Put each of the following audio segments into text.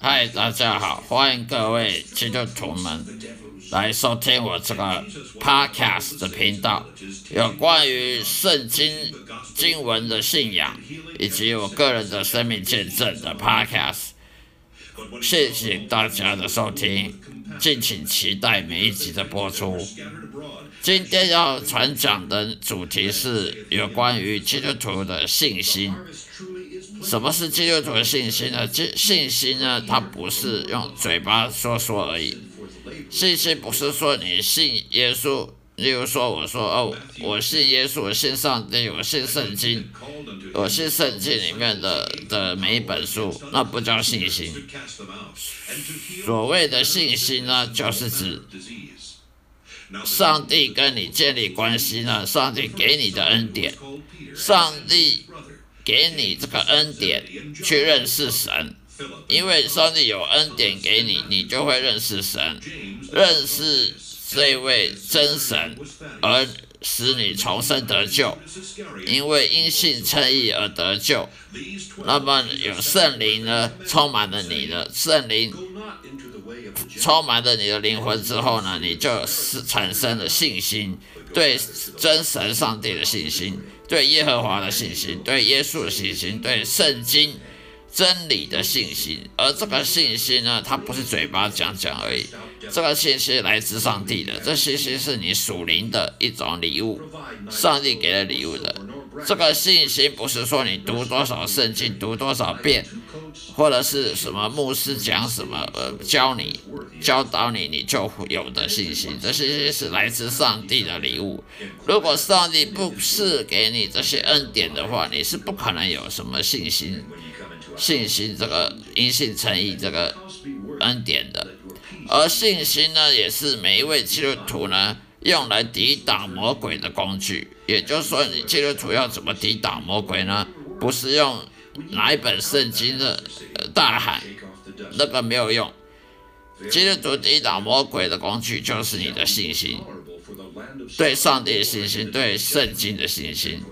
嗨，大家好，欢迎各位基督徒们来收听我这个 podcast 的频道，有关于圣经经文的信仰以及我个人的生命见证的 podcast。谢谢大家的收听，敬请期待每一集的播出。今天要传讲的主题是有关于基督徒的信心。什么是基督徒的信心呢？信信心呢？它不是用嘴巴说说而已。信心不是说你信耶稣，例如说我说哦，我信耶稣，我信上帝，我信圣经，我信圣经里面的的每一本书，那不叫信心。所谓的信心呢，就是指上帝跟你建立关系呢，上帝给你的恩典，上帝。给你这个恩典去认识神，因为上帝有恩典给你，你就会认识神，认识这位真神，而使你重生得救。因为因信称义而得救，那么有圣灵呢，充满了你的圣灵，充满了你的灵魂之后呢，你就是产生了信心，对真神上帝的信心。对耶和华的信心，对耶稣的信心，对圣经真理的信心，而这个信心呢，它不是嘴巴讲讲而已，这个信心来自上帝的，这信心是你属灵的一种礼物，上帝给的礼物的。这个信心不是说你读多少圣经，读多少遍。或者是什么牧师讲什么，呃，教你、教导你，你就有的信心。这些是来自上帝的礼物。如果上帝不是给你这些恩典的话，你是不可能有什么信心、信心这个因信诚意这个恩典的。而信心呢，也是每一位基督徒呢用来抵挡魔鬼的工具。也就是说，你基督徒要怎么抵挡魔鬼呢？不是用。拿一本圣经的大喊，那个没有用。基督徒抵挡魔鬼的工具就是你的信心，对上帝的信心，对圣经的信心。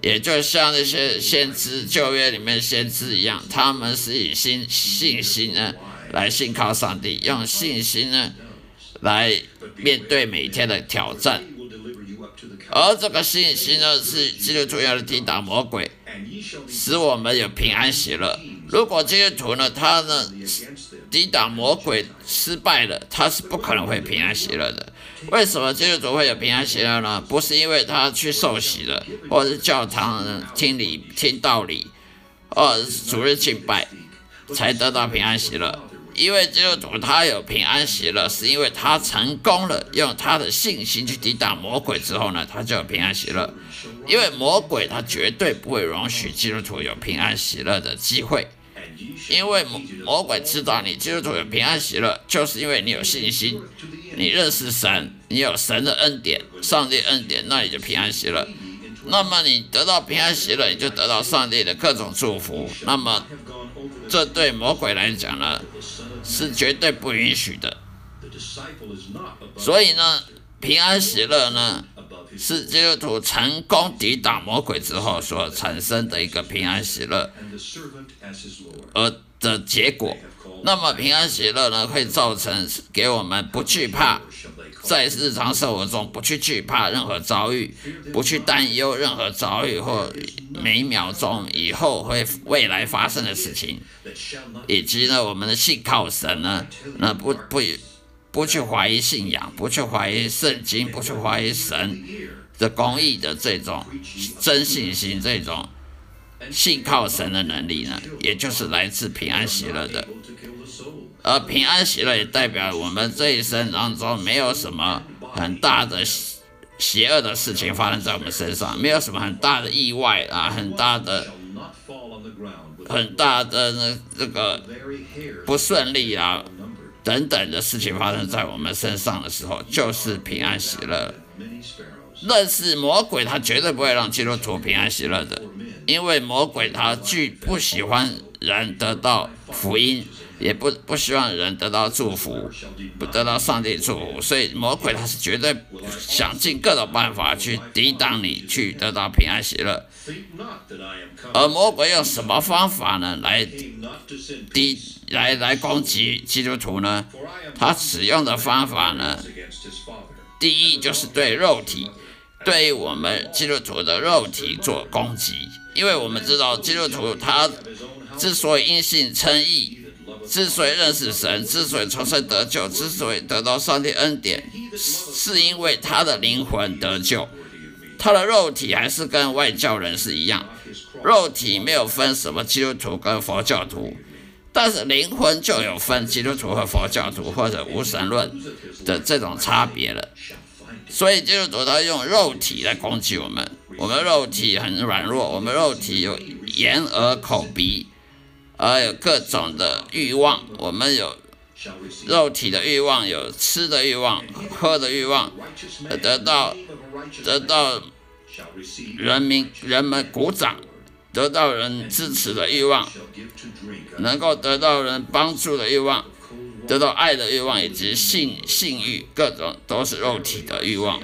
也就像那些先知旧约里面先知一样，他们是以信信心呢来信靠上帝，用信心呢来面对每天的挑战。而这个信心呢，是基督徒要抵挡魔鬼。使我们有平安喜乐。如果基督徒呢，他呢抵挡魔鬼失败了，他是不可能会平安喜乐的。为什么基督徒会有平安喜乐呢？不是因为他去受洗了，或者是教堂听理听道理，或者是主日敬拜才得到平安喜乐。因为基督徒他有平安喜乐，是因为他成功了，用他的信心去抵挡魔鬼之后呢，他就有平安喜乐。因为魔鬼他绝对不会容许基督徒有平安喜乐的机会，因为魔魔鬼知道你基督徒有平安喜乐，就是因为你有信心，你认识神，你有神的恩典，上帝恩典，那你就平安喜乐。那么你得到平安喜乐，你就得到上帝的各种祝福。那么这对魔鬼来讲呢？是绝对不允许的，所以呢，平安喜乐呢，是基督徒成功抵挡魔鬼之后所产生的一个平安喜乐，而的结果。那么平安喜乐呢，会造成给我们不惧怕。在日常生活中，不去惧怕任何遭遇，不去担忧任何遭遇或每秒钟以后会未来发生的事情，以及呢，我们的信靠神呢，那不不不去怀疑信仰，不去怀疑圣经，不去怀疑神的公义的这种真信心，这种信靠神的能力呢，也就是来自平安喜乐的。而平安喜乐也代表我们这一生当中没有什么很大的邪邪恶的事情发生在我们身上，没有什么很大的意外啊，很大的、很大的那这个不顺利啊等等的事情发生在我们身上的时候，就是平安喜乐。但是魔鬼他绝对不会让基督徒平安喜乐的，因为魔鬼他拒不喜欢人得到福音。也不不希望人得到祝福，不得到上帝祝福，所以魔鬼他是绝对想尽各种办法去抵挡你，去得到平安喜乐。而魔鬼用什么方法呢？来抵来来攻击基督徒呢？他使用的方法呢？第一就是对肉体，对于我们基督徒的肉体做攻击，因为我们知道基督徒他之所以因信称义，之所以认识神，之所以重生得救，之所以得到上帝恩典，是因为他的灵魂得救。他的肉体还是跟外教人是一样，肉体没有分什么基督徒跟佛教徒，但是灵魂就有分基督徒和佛教徒或者无神论的这种差别了。所以基督徒他用肉体来攻击我们，我们肉体很软弱，我们肉体有眼耳口鼻，而有各种的欲望，我们有肉体的欲望，有吃的欲望，喝的欲望，得到得到。人民人们鼓掌，得到人支持的欲望，能够得到人帮助的欲望，得到爱的欲望，以及性性欲，各种都是肉体的欲望。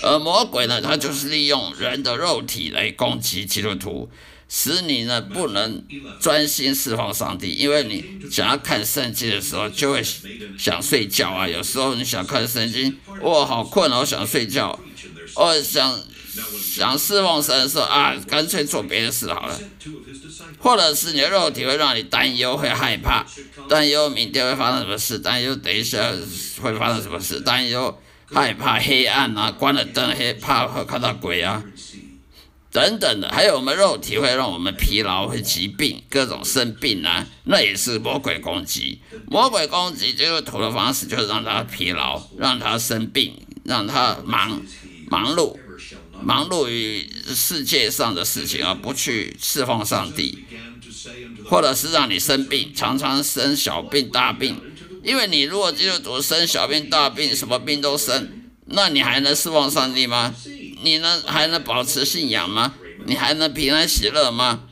而魔鬼呢，他就是利用人的肉体来攻击基督徒，使你呢不能专心侍奉上帝，因为你想要看圣经的时候就会想睡觉啊。有时候你想看圣经，哇，好困哦，想睡觉。我想想侍奉神说啊，干脆做别的事好了。或者是你的肉体会让你担忧，会害怕，担忧明天会发生什么事，担忧等一下会发生什么事，担忧害怕黑暗啊，关了灯害怕会看到鬼啊，等等的。还有我们肉体会让我们疲劳，会疾病，各种生病啊，那也是魔鬼攻击。魔鬼攻击这个图的方式就是让他疲劳，让他生病，让他忙。忙碌，忙碌于世界上的事情，而不去侍奉上帝，或者是让你生病，常常生小病大病。因为你如果基督徒生小病大病，什么病都生，那你还能侍奉上帝吗？你能还能保持信仰吗？你还能平安喜乐吗？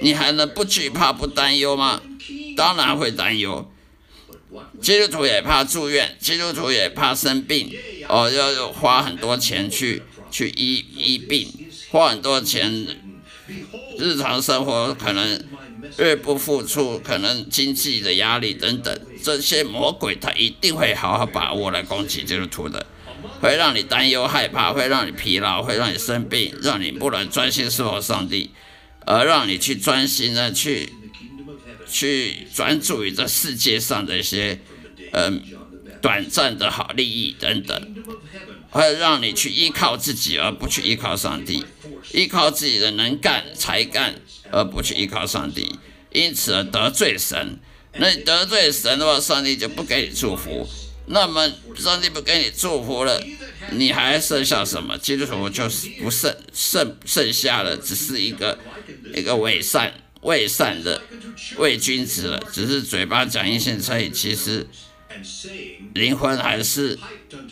你还能不惧怕不担忧吗？当然会担忧。基督徒也怕住院，基督徒也怕生病，哦，要花很多钱去去医医病，花很多钱，日常生活可能越不付出，可能经济的压力等等，这些魔鬼他一定会好好把握来攻击基督徒的，会让你担忧害怕，会让你疲劳，会让你生病，让你不能专心侍奉上帝，而让你去专心的去。去专注于这世界上的一些，嗯，短暂的好利益等等，会让你去依靠自己而不去依靠上帝，依靠自己的能干才干而不去依靠上帝，因此而得罪神。那你得罪神的话，上帝就不给你祝福。那么上帝不给你祝福了，你还剩下什么？基督徒就是不剩剩剩下的只是一个一个伪善。伪善的伪君子了，只是嘴巴讲一些所以其实灵魂还是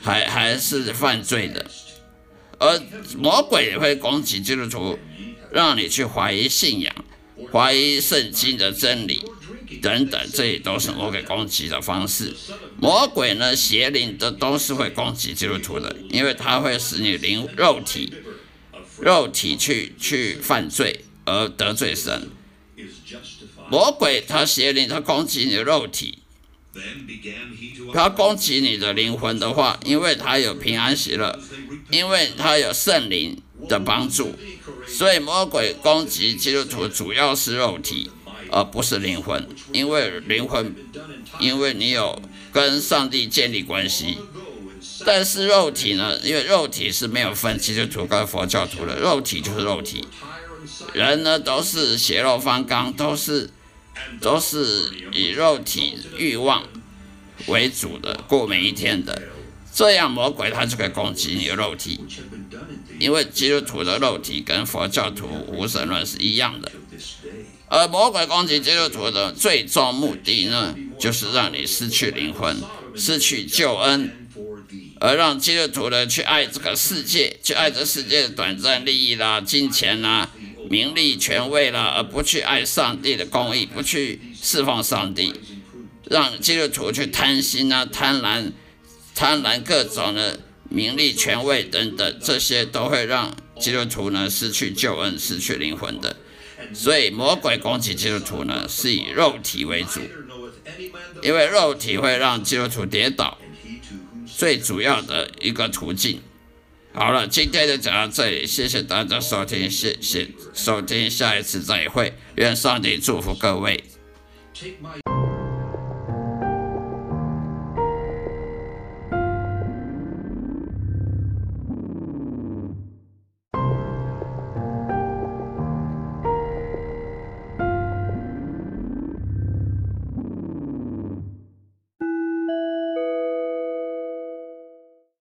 还还是犯罪的。而魔鬼也会攻击基督徒，让你去怀疑信仰、怀疑圣经的真理等等，这也都是魔鬼攻击的方式。魔鬼呢，邪灵的都是会攻击基督徒的，因为它会使你灵肉体肉体去去犯罪而得罪神。魔鬼他邪灵，他攻击你的肉体，他攻击你的灵魂的话，因为他有平安喜乐，因为他有圣灵的帮助，所以魔鬼攻击基督徒主要是肉体，而不是灵魂，因为灵魂，因为你有跟上帝建立关系，但是肉体呢，因为肉体是没有分基督徒跟佛教徒的，肉体就是肉体。人呢都是血肉方刚，都是都是以肉体欲望为主的过每一天的，这样魔鬼他就可以攻击你的肉体，因为基督徒的肉体跟佛教徒无神论是一样的，而魔鬼攻击基督徒的最终目的呢，就是让你失去灵魂，失去救恩，而让基督徒呢去爱这个世界，去爱这世界的短暂利益啦、金钱啦。名利权位了，而不去爱上帝的公义，不去侍奉上帝，让基督徒去贪心啊、贪婪、贪婪各种的名利权位等等，这些都会让基督徒呢失去救恩、失去灵魂的。所以魔鬼攻击基督徒呢，是以肉体为主，因为肉体会让基督徒跌倒，最主要的一个途径。好了，今天就讲到这里，谢谢大家收听，谢谢收听，下一次再会，愿上帝祝福各位。Take my